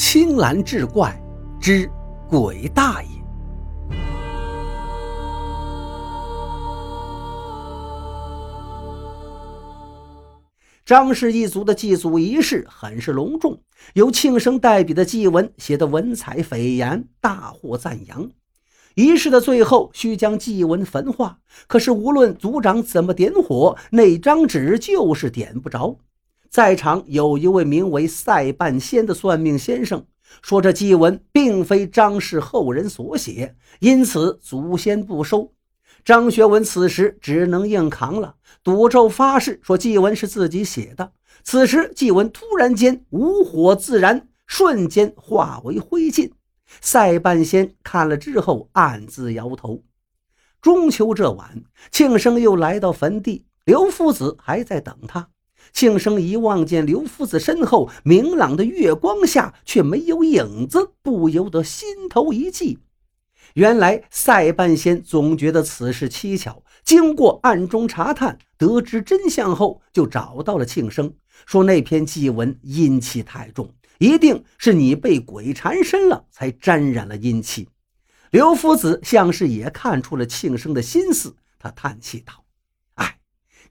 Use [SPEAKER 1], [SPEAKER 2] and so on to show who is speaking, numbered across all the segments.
[SPEAKER 1] 青蓝志怪之鬼大爷。张氏一族的祭祖仪式很是隆重，由庆生代笔的祭文写得文采斐然，大获赞扬。仪式的最后需将祭文焚化，可是无论族长怎么点火，那张纸就是点不着。在场有一位名为赛半仙的算命先生，说这祭文并非张氏后人所写，因此祖先不收。张学文此时只能硬扛了，赌咒发誓说祭文是自己写的。此时祭文突然间无火自燃，瞬间化为灰烬。赛半仙看了之后暗自摇头。中秋这晚，庆生又来到坟地，刘夫子还在等他。庆生一望见刘夫子身后明朗的月光下却没有影子，不由得心头一悸。原来赛半仙总觉得此事蹊跷，经过暗中查探，得知真相后，就找到了庆生，说那篇祭文阴气太重，一定是你被鬼缠身了，才沾染了阴气。刘夫子像是也看出了庆生的心思，他叹气道。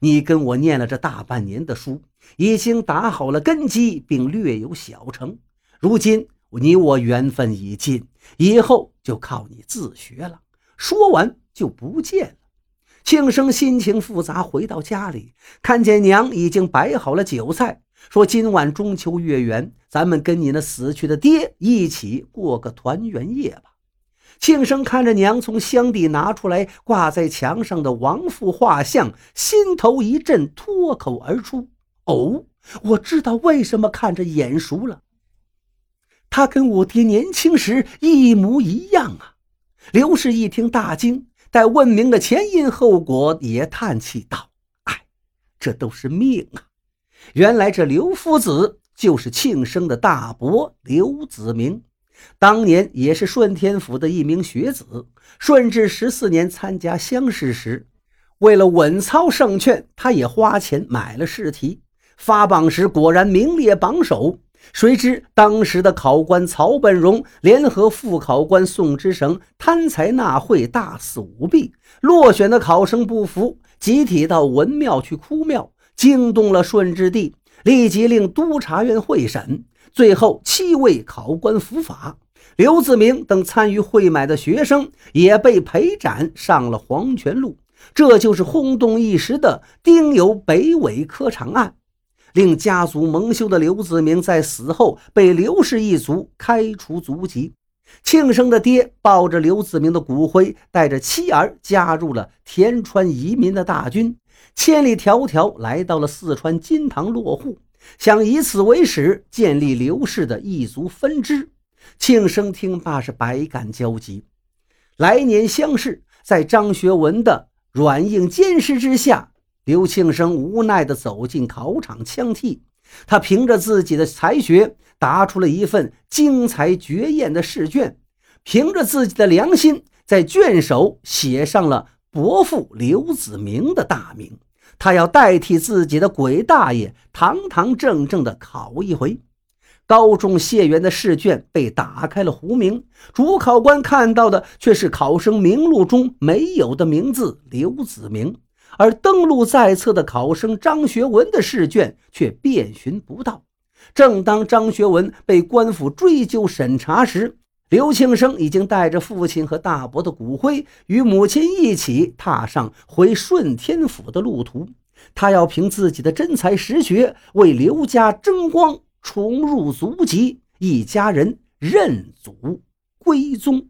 [SPEAKER 1] 你跟我念了这大半年的书，已经打好了根基，并略有小成。如今你我缘分已尽，以后就靠你自学了。说完就不见了。庆生心情复杂，回到家里，看见娘已经摆好了酒菜，说：“今晚中秋月圆，咱们跟你那死去的爹一起过个团圆夜吧。”庆生看着娘从箱底拿出来挂在墙上的亡父画像，心头一震，脱口而出：“哦，我知道为什么看着眼熟了。他跟我爹年轻时一模一样啊！”刘氏一听大惊，待问明了前因后果，也叹气道：“哎，这都是命啊！原来这刘夫子就是庆生的大伯刘子明。”当年也是顺天府的一名学子，顺治十四年参加乡试时，为了稳操胜券，他也花钱买了试题。发榜时果然名列榜首。谁知当时的考官曹本荣联合副考官宋之绳贪财纳贿，大肆舞弊，落选的考生不服，集体到文庙去哭庙，惊动了顺治帝，立即令督察院会审。最后，七位考官伏法，刘子明等参与贿买的学生也被陪斩上了黄泉路。这就是轰动一时的丁酉北纬科场案，令家族蒙羞的刘子明在死后被刘氏一族开除族籍。庆生的爹抱着刘子明的骨灰，带着妻儿加入了田川移民的大军，千里迢迢来到了四川金堂落户。想以此为始，建立刘氏的一族分支。庆生听罢是百感交集。来年乡试，在张学文的软硬兼施之下，刘庆生无奈地走进考场枪替。他凭着自己的才学，答出了一份精彩绝艳的试卷，凭着自己的良心，在卷首写上了伯父刘子明的大名。他要代替自己的鬼大爷，堂堂正正的考一回。高中谢元的试卷被打开了胡名，主考官看到的却是考生名录中没有的名字刘子明，而登录在册的考生张学文的试卷却遍寻不到。正当张学文被官府追究审查时，刘庆生已经带着父亲和大伯的骨灰，与母亲一起踏上回顺天府的路途。他要凭自己的真才实学，为刘家争光，重入族籍，一家人认祖归宗。